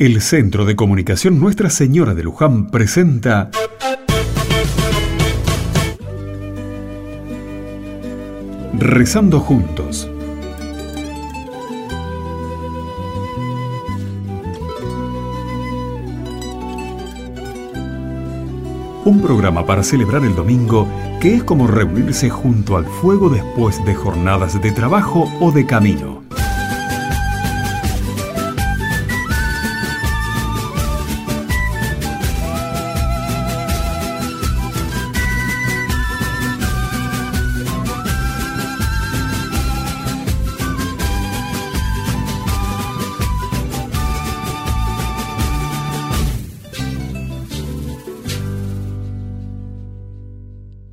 El Centro de Comunicación Nuestra Señora de Luján presenta Rezando juntos. Un programa para celebrar el domingo que es como reunirse junto al fuego después de jornadas de trabajo o de camino.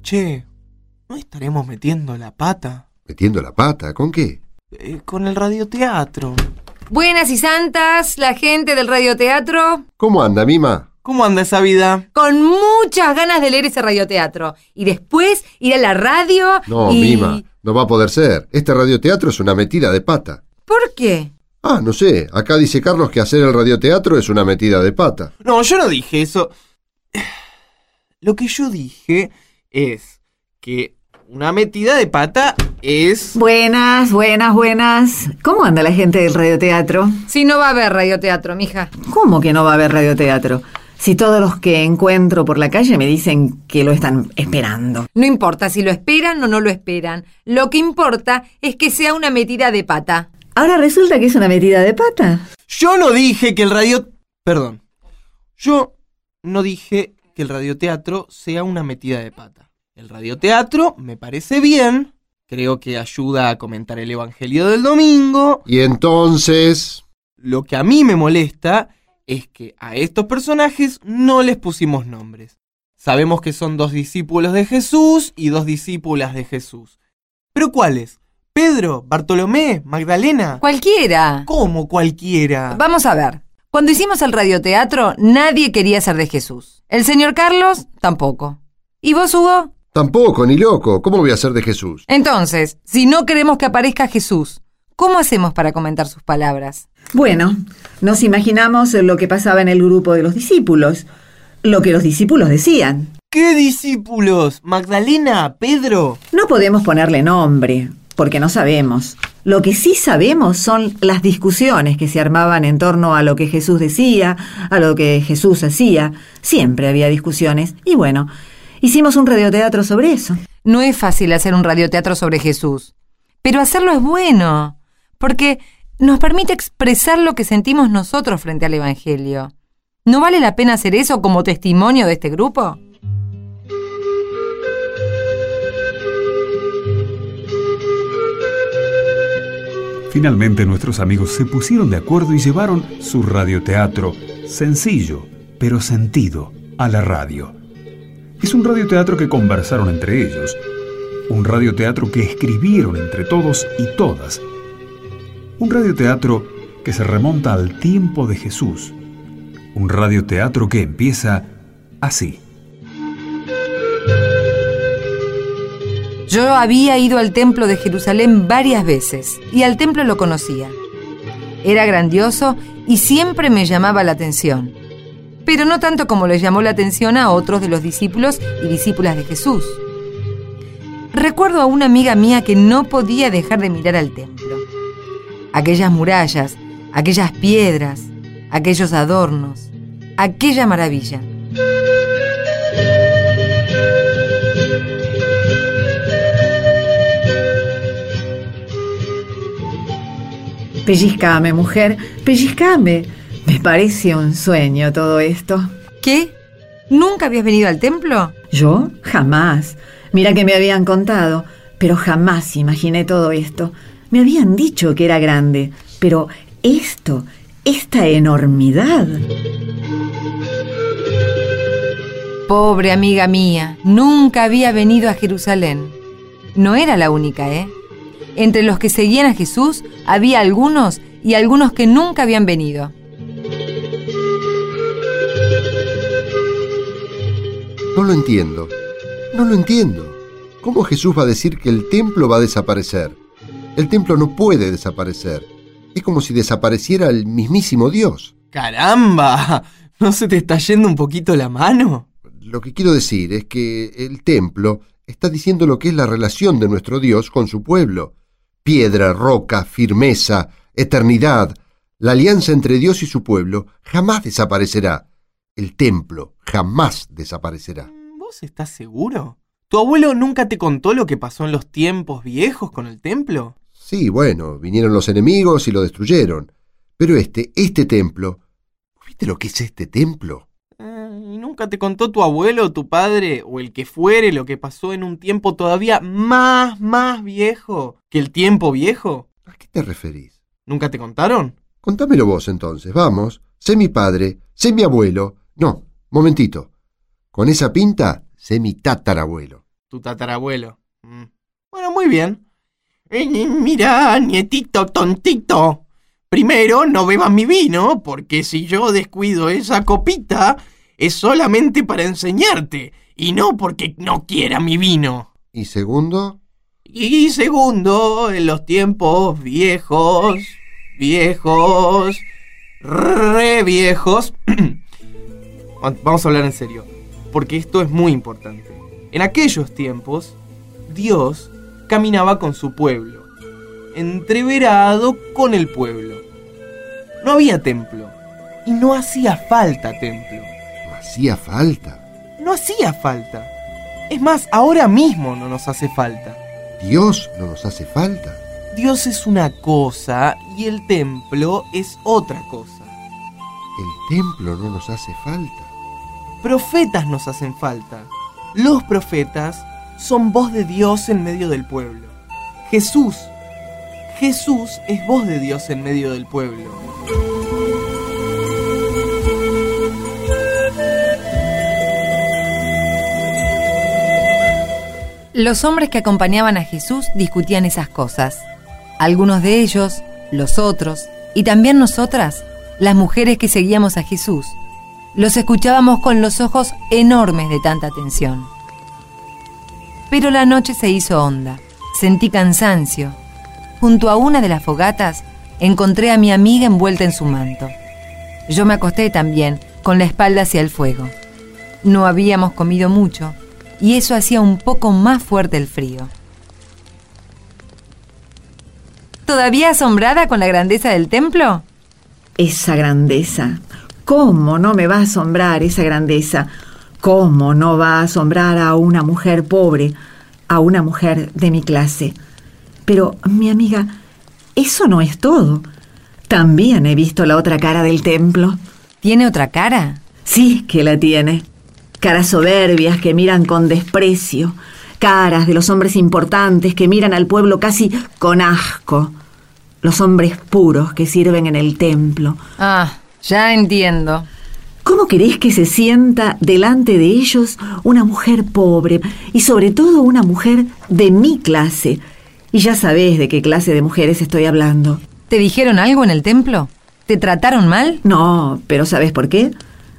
Che, ¿no estaremos metiendo la pata? ¿Metiendo la pata? ¿Con qué? Eh, con el radioteatro. Buenas y santas, la gente del radioteatro. ¿Cómo anda, Mima? ¿Cómo anda esa vida? Con muchas ganas de leer ese radioteatro. Y después ir a la radio. No, y... Mima, no va a poder ser. Este radioteatro es una metida de pata. ¿Por qué? Ah, no sé. Acá dice Carlos que hacer el radioteatro es una metida de pata. No, yo no dije eso. Lo que yo dije es que una metida de pata es... Buenas, buenas, buenas. ¿Cómo anda la gente del radioteatro? Si no va a haber radioteatro, mija. ¿Cómo que no va a haber radioteatro? Si todos los que encuentro por la calle me dicen que lo están esperando. No importa si lo esperan o no lo esperan. Lo que importa es que sea una metida de pata. Ahora resulta que es una metida de pata. Yo no dije que el radio... Perdón. Yo no dije que el radioteatro sea una metida de pata. El radioteatro me parece bien, creo que ayuda a comentar el Evangelio del domingo. Y entonces... Lo que a mí me molesta es que a estos personajes no les pusimos nombres. Sabemos que son dos discípulos de Jesús y dos discípulas de Jesús. ¿Pero cuáles? ¿Pedro? ¿Bartolomé? ¿Magdalena? Cualquiera. ¿Cómo cualquiera? Vamos a ver. Cuando hicimos el radioteatro, nadie quería ser de Jesús. El señor Carlos, tampoco. ¿Y vos, Hugo? Tampoco, ni loco. ¿Cómo voy a ser de Jesús? Entonces, si no queremos que aparezca Jesús, ¿cómo hacemos para comentar sus palabras? Bueno, nos imaginamos lo que pasaba en el grupo de los discípulos, lo que los discípulos decían. ¿Qué discípulos? ¿Magdalena? ¿Pedro? No podemos ponerle nombre, porque no sabemos. Lo que sí sabemos son las discusiones que se armaban en torno a lo que Jesús decía, a lo que Jesús hacía. Siempre había discusiones. Y bueno, hicimos un radioteatro sobre eso. No es fácil hacer un radioteatro sobre Jesús, pero hacerlo es bueno, porque nos permite expresar lo que sentimos nosotros frente al Evangelio. ¿No vale la pena hacer eso como testimonio de este grupo? Finalmente nuestros amigos se pusieron de acuerdo y llevaron su radioteatro, sencillo, pero sentido, a la radio. Es un radioteatro que conversaron entre ellos, un radioteatro que escribieron entre todos y todas, un radioteatro que se remonta al tiempo de Jesús, un radioteatro que empieza así. Yo había ido al templo de Jerusalén varias veces y al templo lo conocía. Era grandioso y siempre me llamaba la atención, pero no tanto como le llamó la atención a otros de los discípulos y discípulas de Jesús. Recuerdo a una amiga mía que no podía dejar de mirar al templo. Aquellas murallas, aquellas piedras, aquellos adornos, aquella maravilla. Pellizcame, mujer, pellizcame. Me parece un sueño todo esto. ¿Qué? ¿Nunca habías venido al templo? ¿Yo? Jamás. Mira que me habían contado, pero jamás imaginé todo esto. Me habían dicho que era grande, pero esto, esta enormidad. Pobre amiga mía, nunca había venido a Jerusalén. No era la única, ¿eh? Entre los que seguían a Jesús había algunos y algunos que nunca habían venido. No lo entiendo. No lo entiendo. ¿Cómo Jesús va a decir que el templo va a desaparecer? El templo no puede desaparecer. Es como si desapareciera el mismísimo Dios. Caramba, ¿no se te está yendo un poquito la mano? Lo que quiero decir es que el templo está diciendo lo que es la relación de nuestro Dios con su pueblo. Piedra, roca, firmeza, eternidad. La alianza entre Dios y su pueblo jamás desaparecerá. El templo jamás desaparecerá. ¿Vos estás seguro? ¿Tu abuelo nunca te contó lo que pasó en los tiempos viejos con el templo? Sí, bueno, vinieron los enemigos y lo destruyeron. Pero este, este templo, ¿viste lo que es este templo? Eh, ¿Y nunca te contó tu abuelo, tu padre o el que fuere lo que pasó en un tiempo todavía más, más viejo que el tiempo viejo? ¿A qué te referís? ¿Nunca te contaron? Contámelo vos entonces, vamos. Sé mi padre, sé mi abuelo. No, momentito. Con esa pinta, sé mi tatarabuelo. Tu tatarabuelo. Mm. Bueno, muy bien. Eh, mira, nietito tontito. Primero, no bebas mi vino, porque si yo descuido esa copita, es solamente para enseñarte, y no porque no quiera mi vino. ¿Y segundo? Y segundo, en los tiempos viejos, viejos, re viejos. Vamos a hablar en serio, porque esto es muy importante. En aquellos tiempos, Dios caminaba con su pueblo, entreverado con el pueblo. No había templo, y no hacía falta templo. ¿No hacía falta? No hacía falta. Es más, ahora mismo no nos hace falta. ¿Dios no nos hace falta? Dios es una cosa y el templo es otra cosa. El templo no nos hace falta. Profetas nos hacen falta. Los profetas son voz de Dios en medio del pueblo. Jesús, Jesús es voz de Dios en medio del pueblo. Los hombres que acompañaban a Jesús discutían esas cosas. Algunos de ellos, los otros, y también nosotras, las mujeres que seguíamos a Jesús, los escuchábamos con los ojos enormes de tanta atención. Pero la noche se hizo honda. Sentí cansancio. Junto a una de las fogatas encontré a mi amiga envuelta en su manto. Yo me acosté también, con la espalda hacia el fuego. No habíamos comido mucho y eso hacía un poco más fuerte el frío. ¿Todavía asombrada con la grandeza del templo? Esa grandeza. ¿Cómo no me va a asombrar esa grandeza? ¿Cómo no va a asombrar a una mujer pobre, a una mujer de mi clase? Pero, mi amiga, eso no es todo. También he visto la otra cara del templo. ¿Tiene otra cara? Sí que la tiene. Caras soberbias que miran con desprecio. Caras de los hombres importantes que miran al pueblo casi con asco. Los hombres puros que sirven en el templo. Ah, ya entiendo. ¿Cómo querés que se sienta delante de ellos una mujer pobre y sobre todo una mujer de mi clase? Y ya sabés de qué clase de mujeres estoy hablando. ¿Te dijeron algo en el templo? ¿Te trataron mal? No, pero ¿sabés por qué?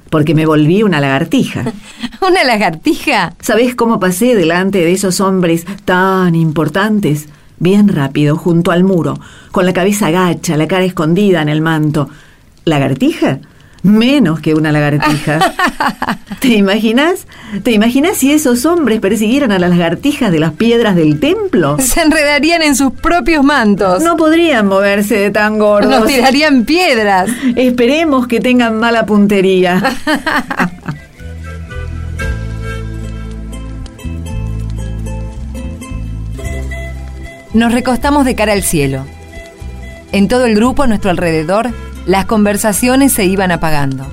Porque me volví una lagartija. ¿Una lagartija? ¿Sabés cómo pasé delante de esos hombres tan importantes? Bien rápido, junto al muro, con la cabeza agacha, la cara escondida en el manto. ¿Lagartija? Menos que una lagartija. ¿Te imaginas? ¿Te imaginas si esos hombres persiguieran a las lagartijas de las piedras del templo? Se enredarían en sus propios mantos. No podrían moverse de tan gordos. Nos tirarían piedras. Esperemos que tengan mala puntería. Nos recostamos de cara al cielo. En todo el grupo a nuestro alrededor, las conversaciones se iban apagando.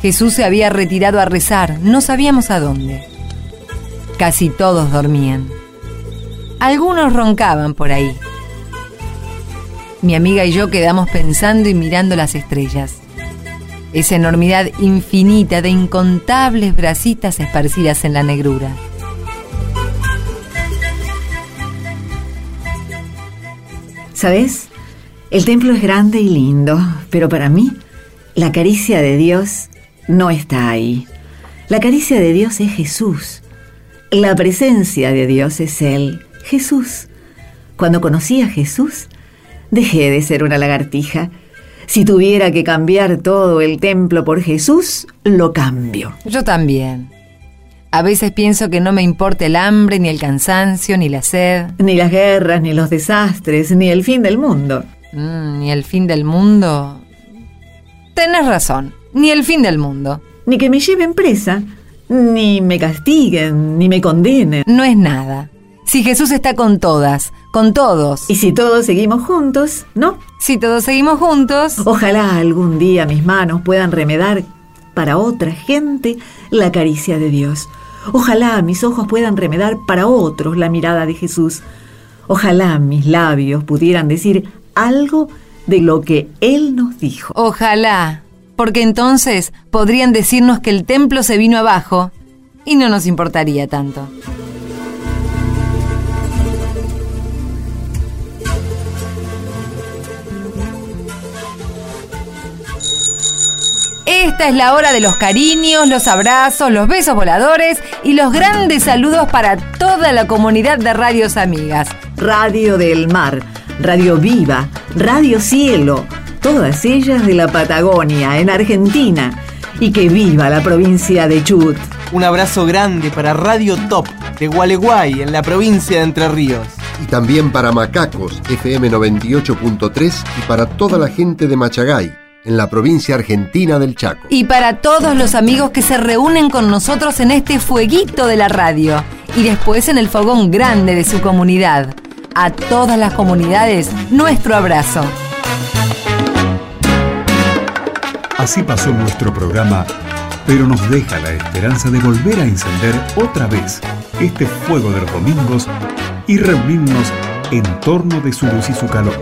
Jesús se había retirado a rezar, no sabíamos a dónde. Casi todos dormían. Algunos roncaban por ahí. Mi amiga y yo quedamos pensando y mirando las estrellas. Esa enormidad infinita de incontables bracitas esparcidas en la negrura. ¿Sabes? El templo es grande y lindo, pero para mí la caricia de Dios no está ahí. La caricia de Dios es Jesús. La presencia de Dios es Él, Jesús. Cuando conocí a Jesús, dejé de ser una lagartija. Si tuviera que cambiar todo el templo por Jesús, lo cambio. Yo también. A veces pienso que no me importa el hambre, ni el cansancio, ni la sed. Ni las guerras, ni los desastres, ni el fin del mundo. Mm, ni el fin del mundo. Tenés razón, ni el fin del mundo. Ni que me lleven presa, ni me castiguen, ni me condenen. No es nada. Si Jesús está con todas, con todos. Y si todos seguimos juntos, ¿no? Si todos seguimos juntos. Ojalá algún día mis manos puedan remedar para otra gente la caricia de Dios. Ojalá mis ojos puedan remedar para otros la mirada de Jesús. Ojalá mis labios pudieran decir algo de lo que Él nos dijo. Ojalá, porque entonces podrían decirnos que el templo se vino abajo y no nos importaría tanto. Esta es la hora de los cariños, los abrazos, los besos voladores y los grandes saludos para toda la comunidad de radios amigas. Radio del Mar, Radio Viva, Radio Cielo, todas ellas de la Patagonia, en Argentina. Y que viva la provincia de Chubut. Un abrazo grande para Radio Top de Gualeguay, en la provincia de Entre Ríos. Y también para Macacos, FM 98.3 y para toda la gente de Machagay, en la provincia argentina del Chaco. Y para todos los amigos que se reúnen con nosotros en este fueguito de la radio y después en el fogón grande de su comunidad. A todas las comunidades, nuestro abrazo. Así pasó nuestro programa, pero nos deja la esperanza de volver a encender otra vez este fuego de los domingos y reunirnos en torno de su luz y su calor.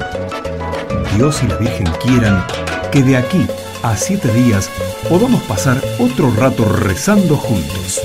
Dios y la Virgen quieran que de aquí a siete días podamos pasar otro rato rezando juntos.